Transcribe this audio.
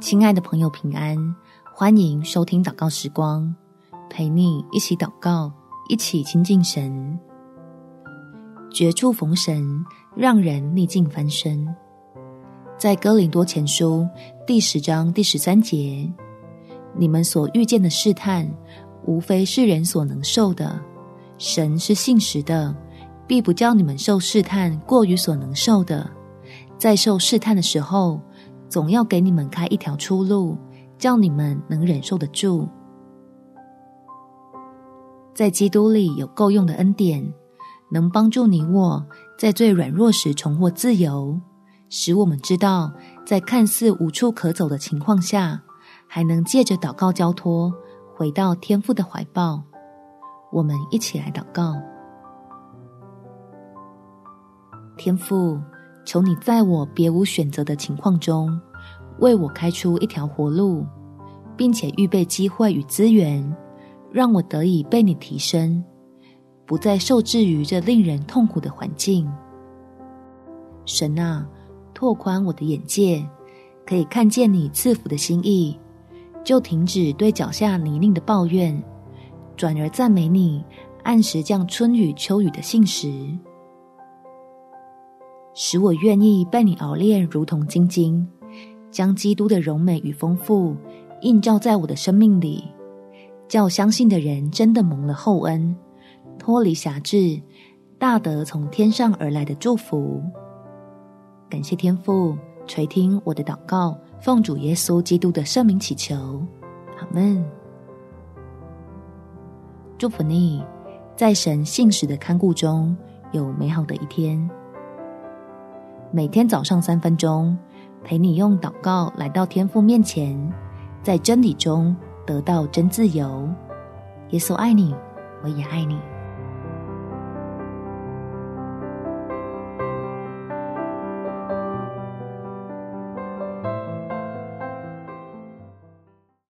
亲爱的朋友，平安！欢迎收听祷告时光，陪你一起祷告，一起亲近神。绝处逢神，让人逆境翻身。在哥林多前书第十章第十三节，你们所遇见的试探，无非是人所能受的。神是信实的，必不叫你们受试探过于所能受的。在受试探的时候，总要给你们开一条出路，叫你们能忍受得住。在基督里有够用的恩典，能帮助你我在最软弱时重获自由，使我们知道在看似无处可走的情况下，还能借着祷告交托回到天父的怀抱。我们一起来祷告：天父。求你在我别无选择的情况中，为我开出一条活路，并且预备机会与资源，让我得以被你提升，不再受制于这令人痛苦的环境。神啊，拓宽我的眼界，可以看见你赐福的心意，就停止对脚下泥泞的抱怨，转而赞美你按时降春雨秋雨的信实。使我愿意被你熬炼，如同晶晶，将基督的柔美与丰富映照在我的生命里，叫相信的人真的蒙了厚恩，脱离辖制，大得从天上而来的祝福。感谢天父垂听我的祷告，奉主耶稣基督的圣名祈求，阿门。祝福你，在神信使的看顾中有美好的一天。每天早上三分钟，陪你用祷告来到天父面前，在真理中得到真自由。耶稣爱你，我也爱你。